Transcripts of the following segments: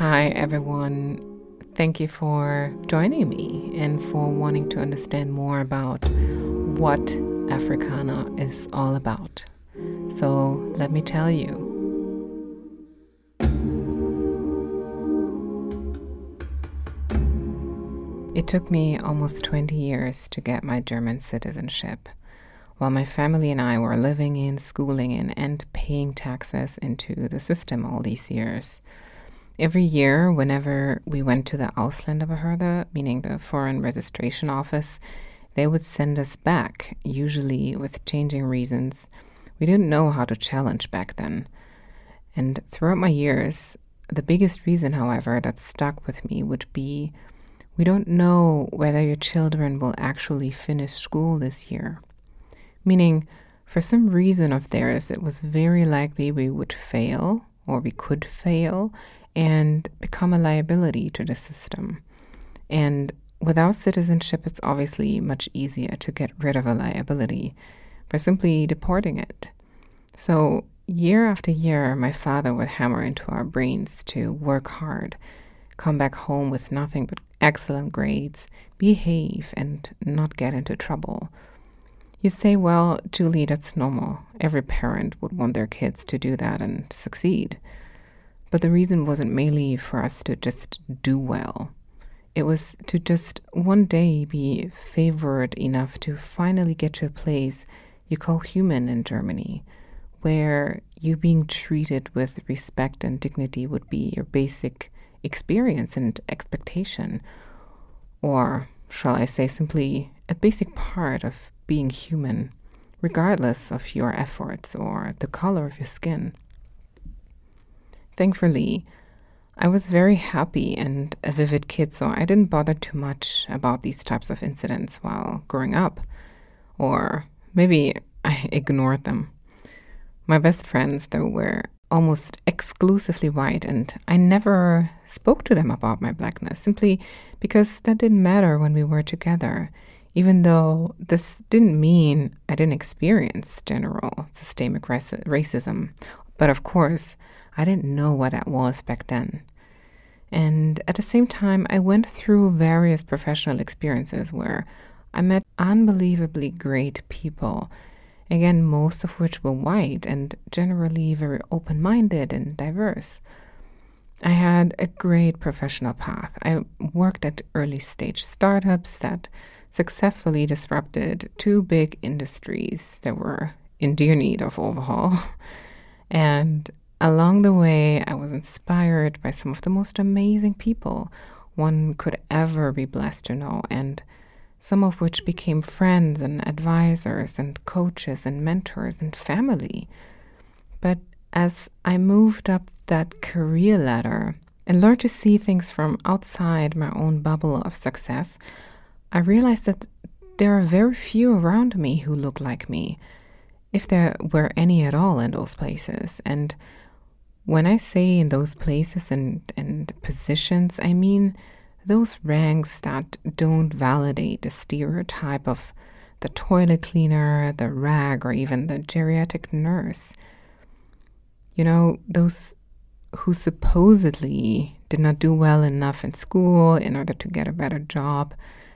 Hi, everyone. Thank you for joining me and for wanting to understand more about what Afrikanah is all about. So, let me tell you. It took me almost 20 years to get my German citizenship. While my family and I were living in, schooling in, and paying taxes into the system all these years. Every year, whenever we went to the Ausländerbehörde, meaning the foreign registration office, they would send us back, usually with changing reasons. We didn't know how to challenge back then. And throughout my years, the biggest reason, however, that stuck with me would be we don't know whether your children will actually finish school this year. Meaning, for some reason of theirs, it was very likely we would fail or we could fail and become a liability to the system. And without citizenship, it's obviously much easier to get rid of a liability by simply deporting it. So, year after year, my father would hammer into our brains to work hard, come back home with nothing but excellent grades, behave, and not get into trouble. You say, well, Julie, that's normal. Every parent would want their kids to do that and succeed. But the reason wasn't mainly for us to just do well. It was to just one day be favored enough to finally get to a place you call human in Germany, where you being treated with respect and dignity would be your basic experience and expectation, or shall I say simply a basic part of being human, regardless of your efforts or the color of your skin. Thankfully, I was very happy and a vivid kid, so I didn't bother too much about these types of incidents while growing up. Or maybe I ignored them. My best friends, though, were almost exclusively white, and I never spoke to them about my blackness simply because that didn't matter when we were together, even though this didn't mean I didn't experience general systemic racism. But of course, I didn't know what that was back then. And at the same time, I went through various professional experiences where I met unbelievably great people again, most of which were white and generally very open minded and diverse. I had a great professional path. I worked at early stage startups that successfully disrupted two big industries that were in dear need of overhaul. and along the way, I was inspired by some of the most amazing people one could ever be blessed to know. And some of which became friends and advisors and coaches and mentors and family. But as I moved up that career ladder and learned to see things from outside my own bubble of success, I realized that there are very few around me who look like me, if there were any at all in those places. And when I say in those places and, and positions, I mean those ranks that don't validate the stereotype of the toilet cleaner, the rag, or even the geriatric nurse. You know, those who supposedly did not do well enough in school in order to get a better job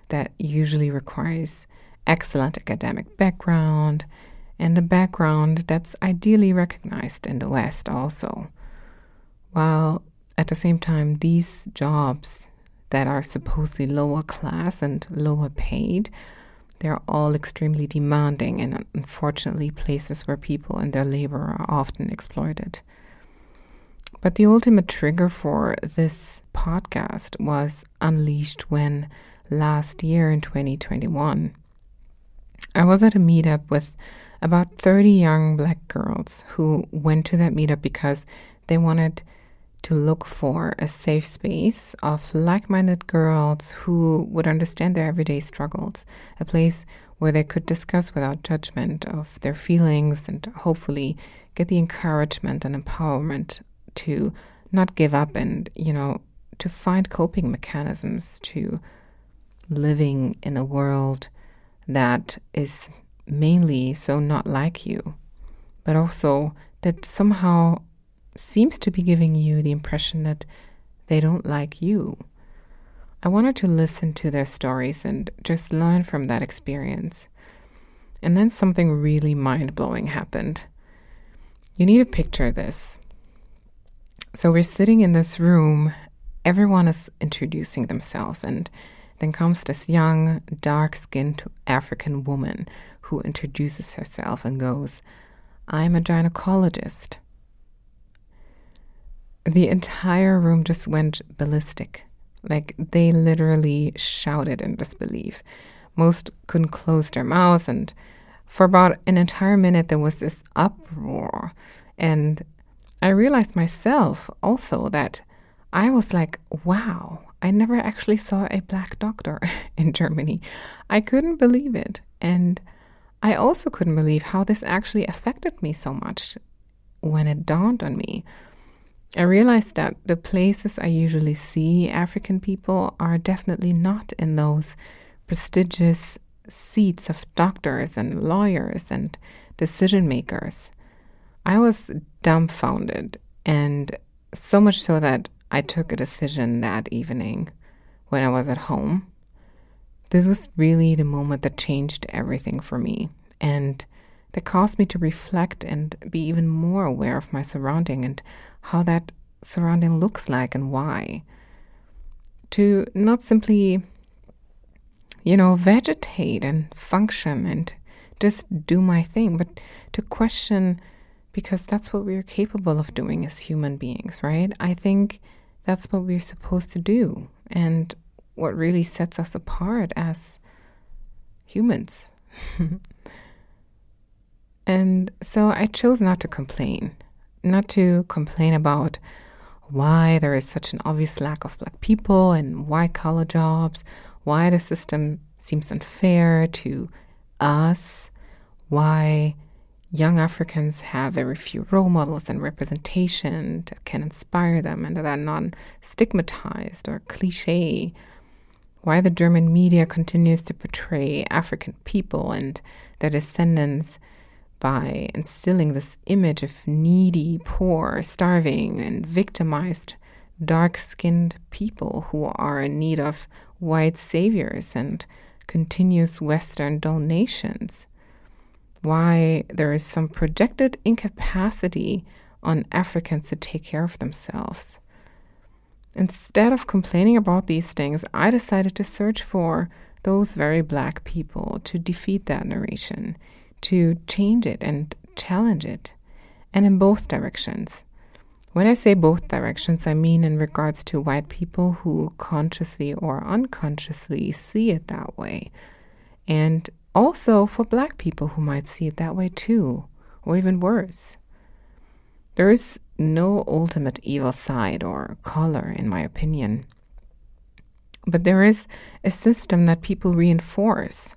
that usually requires excellent academic background and a background that's ideally recognized in the West also. While at the same time, these jobs that are supposedly lower class and lower paid. They're all extremely demanding and unfortunately places where people and their labor are often exploited. But the ultimate trigger for this podcast was unleashed when last year in 2021, I was at a meetup with about 30 young black girls who went to that meetup because they wanted to look for a safe space of like minded girls who would understand their everyday struggles, a place where they could discuss without judgment of their feelings and hopefully get the encouragement and empowerment to not give up and, you know, to find coping mechanisms to living in a world that is mainly so not like you, but also that somehow seems to be giving you the impression that they don't like you. I wanted to listen to their stories and just learn from that experience. And then something really mind blowing happened. You need to picture this. So we're sitting in this room, everyone is introducing themselves, and then comes this young, dark skinned African woman who introduces herself and goes, I'm a gynecologist. The entire room just went ballistic. Like they literally shouted in disbelief. Most couldn't close their mouths, and for about an entire minute there was this uproar. And I realized myself also that I was like, wow, I never actually saw a black doctor in Germany. I couldn't believe it. And I also couldn't believe how this actually affected me so much when it dawned on me. I realized that the places I usually see African people are definitely not in those prestigious seats of doctors and lawyers and decision makers. I was dumbfounded, and so much so that I took a decision that evening when I was at home. This was really the moment that changed everything for me, and that caused me to reflect and be even more aware of my surrounding and how that surrounding looks like and why. To not simply, you know, vegetate and function and just do my thing, but to question because that's what we're capable of doing as human beings, right? I think that's what we're supposed to do and what really sets us apart as humans. and so I chose not to complain, not to complain about why there is such an obvious lack of black people and white collar jobs, why the system seems unfair to us, why young Africans have very few role models and representation that can inspire them and that are non stigmatized or cliche. Why the German media continues to portray African people and their descendants by instilling this image of needy, poor, starving, and victimized dark skinned people who are in need of white saviors and continuous Western donations why there is some projected incapacity on Africans to take care of themselves. Instead of complaining about these things, I decided to search for those very black people to defeat that narration, to change it and challenge it, and in both directions. When I say both directions, I mean in regards to white people who consciously or unconsciously see it that way, and also for black people who might see it that way too, or even worse. There is no ultimate evil side or color, in my opinion. But there is a system that people reinforce,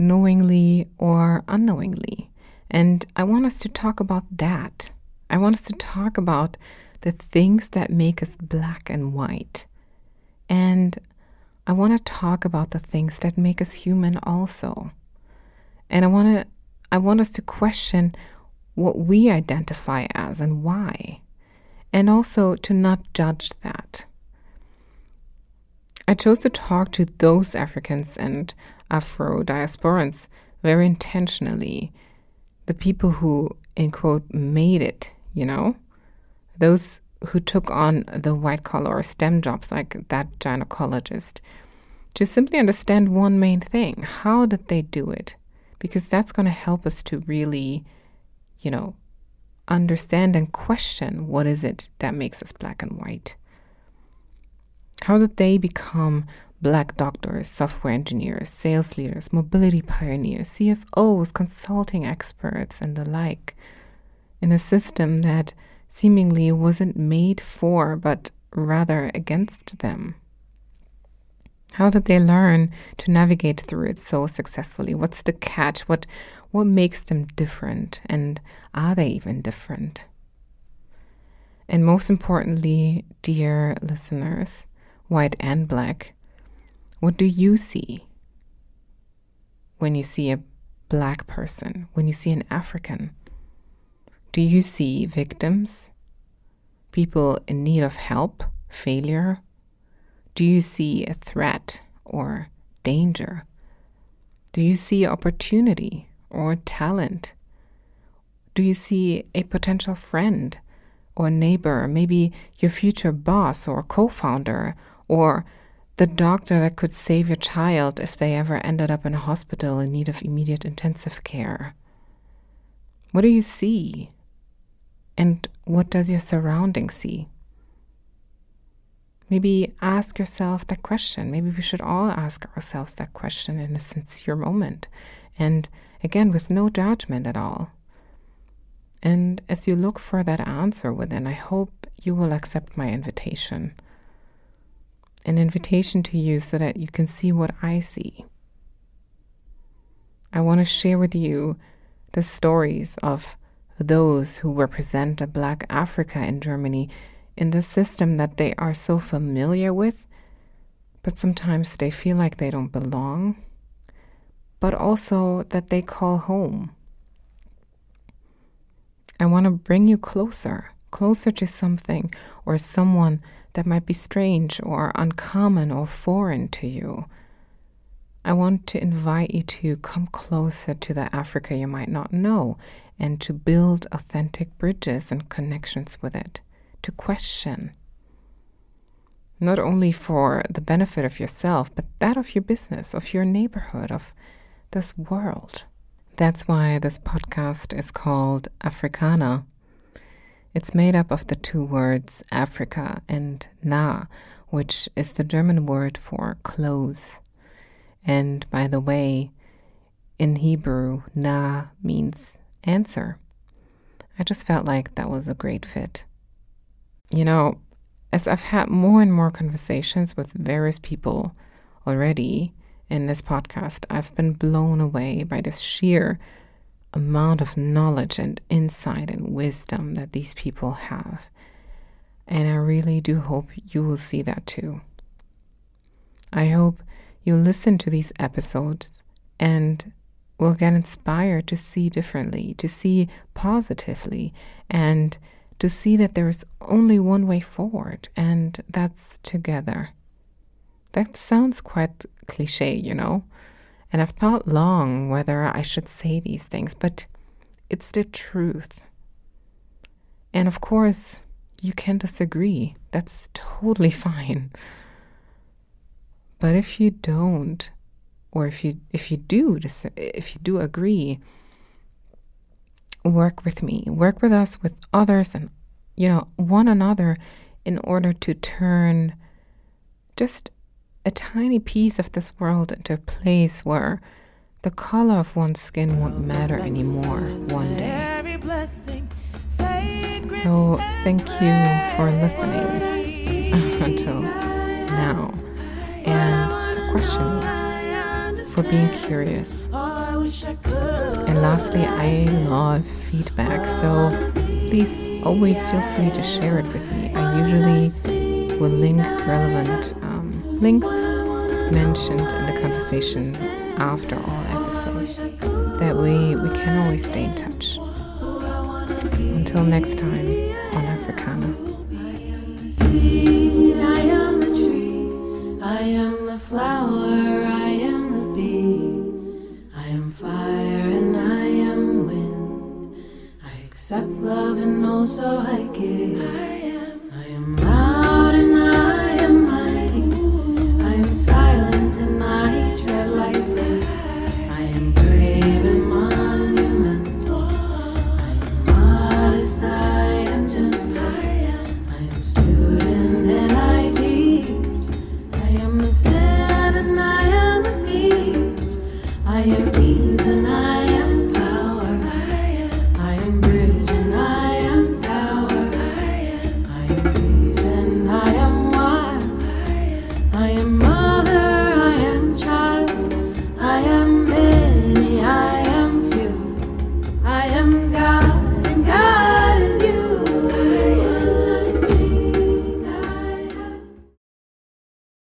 knowingly or unknowingly. And I want us to talk about that. I want us to talk about the things that make us black and white. And I want to talk about the things that make us human also. And I want to I want us to question what we identify as and why. And also to not judge that. I chose to talk to those Africans and Afro diasporans very intentionally. The people who, in quote, made it, you know? Those who took on the white collar or STEM jobs like that gynecologist. To simply understand one main thing how did they do it? because that's going to help us to really, you know, understand and question what is it that makes us black and white. How did they become black doctors, software engineers, sales leaders, mobility pioneers, CFOs, consulting experts, and the like in a system that seemingly wasn't made for but rather against them? How did they learn to navigate through it so successfully? What's the catch? What what makes them different? And are they even different? And most importantly, dear listeners, white and black, what do you see when you see a black person, when you see an African? Do you see victims, people in need of help, failure? Do you see a threat or danger? Do you see opportunity or talent? Do you see a potential friend or neighbor, maybe your future boss or co founder, or the doctor that could save your child if they ever ended up in a hospital in need of immediate intensive care? What do you see? And what does your surrounding see? Maybe ask yourself that question. Maybe we should all ask ourselves that question in a sincere moment. And again, with no judgment at all. And as you look for that answer within, I hope you will accept my invitation. An invitation to you so that you can see what I see. I want to share with you the stories of those who represent a black Africa in Germany in the system that they are so familiar with, but sometimes they feel like they don't belong, but also that they call home. I want to bring you closer, closer to something or someone that might be strange or uncommon or foreign to you. I want to invite you to come closer to the Africa you might not know and to build authentic bridges and connections with it to question, not only for the benefit of yourself, but that of your business, of your neighborhood, of this world. That's why this podcast is called Afrikanah. It's made up of the two words Africa and Na, which is the German word for clothes. And by the way, in Hebrew, Na means answer. I just felt like that was a great fit you know, as I've had more and more conversations with various people already in this podcast, I've been blown away by this sheer amount of knowledge and insight and wisdom that these people have. And I really do hope you will see that too. I hope you listen to these episodes and will get inspired to see differently, to see positively, and to see that there is only one way forward, and that's together. That sounds quite cliche, you know? And I've thought long whether I should say these things, but it's the truth. And of course, you can disagree. That's totally fine. But if you don't, or if you if you do if you do agree, work with me, work with us, with others, and, you know, one another in order to turn just a tiny piece of this world into a place where the color of one's skin won't matter anymore one day. So, thank you for listening until now and for questioning, for being curious. And lastly, I love feedback, so please always feel free to share it with me. I usually will link relevant links mentioned in the conversation after all episodes. That way, we can always stay in touch. Until next time on Afrikanah. I am the tree, I am the flower, I am the bee, I am fire and I am wind. I accept love and also I give. fire.